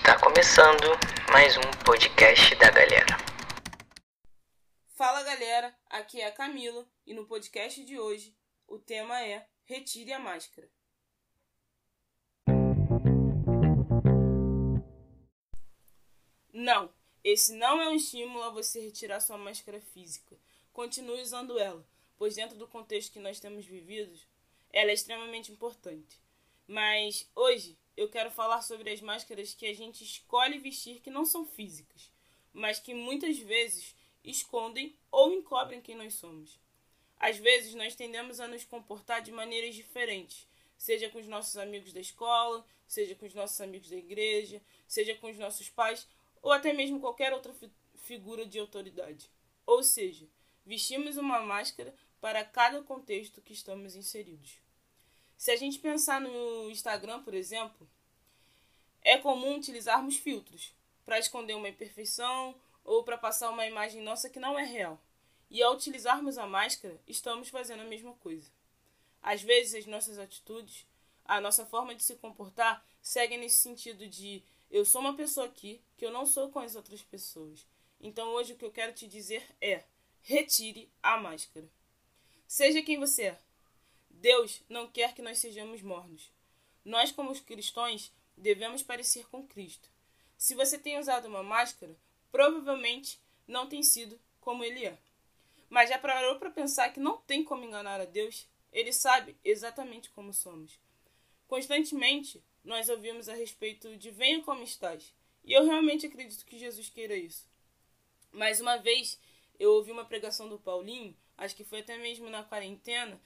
Está começando mais um podcast da galera. Fala galera, aqui é a Camila e no podcast de hoje o tema é Retire a máscara. Não, esse não é um estímulo a você retirar sua máscara física. Continue usando ela, pois dentro do contexto que nós temos vivido, ela é extremamente importante. Mas hoje eu quero falar sobre as máscaras que a gente escolhe vestir que não são físicas, mas que muitas vezes escondem ou encobrem quem nós somos. Às vezes nós tendemos a nos comportar de maneiras diferentes, seja com os nossos amigos da escola, seja com os nossos amigos da igreja, seja com os nossos pais ou até mesmo qualquer outra fi figura de autoridade. Ou seja, vestimos uma máscara para cada contexto que estamos inseridos. Se a gente pensar no Instagram, por exemplo, é comum utilizarmos filtros para esconder uma imperfeição ou para passar uma imagem nossa que não é real. E ao utilizarmos a máscara, estamos fazendo a mesma coisa. Às vezes, as nossas atitudes, a nossa forma de se comportar, seguem nesse sentido de eu sou uma pessoa aqui que eu não sou com as outras pessoas. Então, hoje, o que eu quero te dizer é: retire a máscara. Seja quem você é. Deus não quer que nós sejamos mornos. Nós, como os cristãos, devemos parecer com Cristo. Se você tem usado uma máscara, provavelmente não tem sido como ele é. Mas já parou para pensar que não tem como enganar a Deus? Ele sabe exatamente como somos. Constantemente, nós ouvimos a respeito de venha como estás. E eu realmente acredito que Jesus queira isso. Mais uma vez, eu ouvi uma pregação do Paulinho, acho que foi até mesmo na quarentena,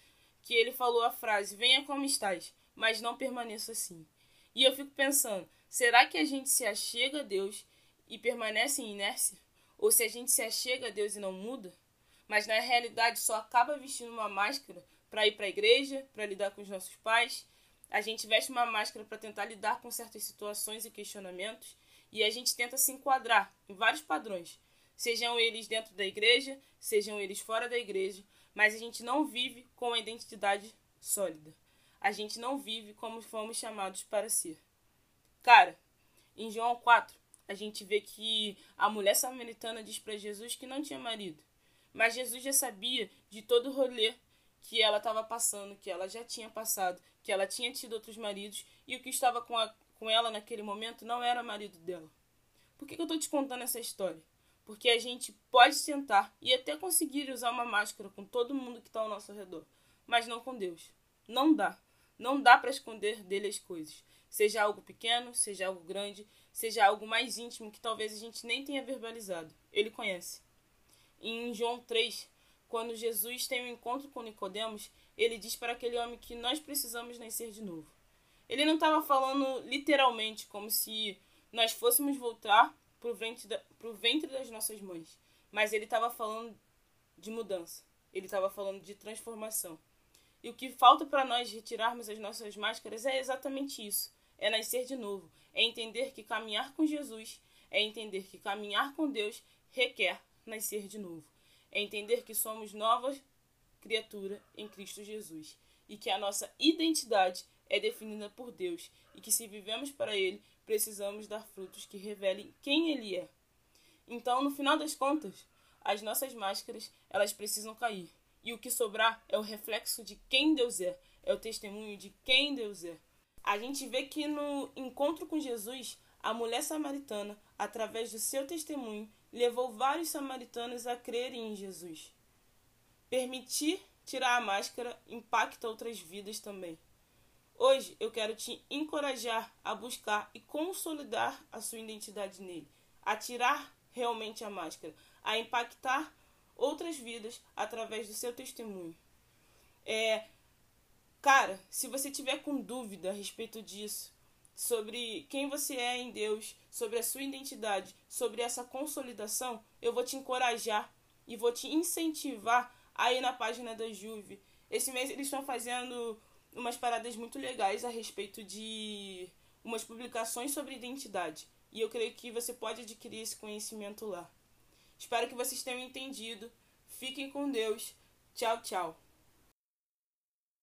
que ele falou a frase: Venha como estás, mas não permaneça assim. E eu fico pensando: será que a gente se achega a Deus e permanece em inércia? Ou se a gente se achega a Deus e não muda? Mas na realidade só acaba vestindo uma máscara para ir para a igreja, para lidar com os nossos pais. A gente veste uma máscara para tentar lidar com certas situações e questionamentos. E a gente tenta se enquadrar em vários padrões, sejam eles dentro da igreja, sejam eles fora da igreja, mas a gente não vive com a identidade sólida. A gente não vive como fomos chamados para ser. Cara, em João 4, a gente vê que a mulher samaritana diz para Jesus que não tinha marido. Mas Jesus já sabia de todo o rolê que ela estava passando, que ela já tinha passado, que ela tinha tido outros maridos e o que estava com, a, com ela naquele momento não era marido dela. Por que, que eu estou te contando essa história? Porque a gente pode tentar e até conseguir usar uma máscara com todo mundo que está ao nosso redor, mas não com Deus. Não dá. Não dá para esconder dele as coisas. Seja algo pequeno, seja algo grande, seja algo mais íntimo que talvez a gente nem tenha verbalizado. Ele conhece. Em João 3, quando Jesus tem um encontro com Nicodemos, ele diz para aquele homem que nós precisamos nascer de novo. Ele não estava falando literalmente como se nós fôssemos voltar para o ventre, da, ventre das nossas mães. Mas ele estava falando de mudança. Ele estava falando de transformação. E o que falta para nós retirarmos as nossas máscaras é exatamente isso: é nascer de novo, é entender que caminhar com Jesus, é entender que caminhar com Deus requer nascer de novo, é entender que somos novas criatura em Cristo Jesus e que a nossa identidade é definida por Deus e que se vivemos para Ele, precisamos dar frutos que revelem quem Ele é. Então, no final das contas, as nossas máscaras elas precisam cair e o que sobrar é o reflexo de quem Deus é, é o testemunho de quem Deus é. A gente vê que no encontro com Jesus, a mulher samaritana, através do seu testemunho, levou vários samaritanos a crerem em Jesus. Permitir tirar a máscara impacta outras vidas também. Hoje eu quero te encorajar a buscar e consolidar a sua identidade nele, a tirar realmente a máscara, a impactar outras vidas através do seu testemunho. É, cara, se você tiver com dúvida a respeito disso, sobre quem você é em Deus, sobre a sua identidade, sobre essa consolidação, eu vou te encorajar e vou te incentivar aí na página da Juve. Esse mês eles estão fazendo umas paradas muito legais a respeito de umas publicações sobre identidade. E eu creio que você pode adquirir esse conhecimento lá. Espero que vocês tenham entendido. Fiquem com Deus. Tchau, tchau.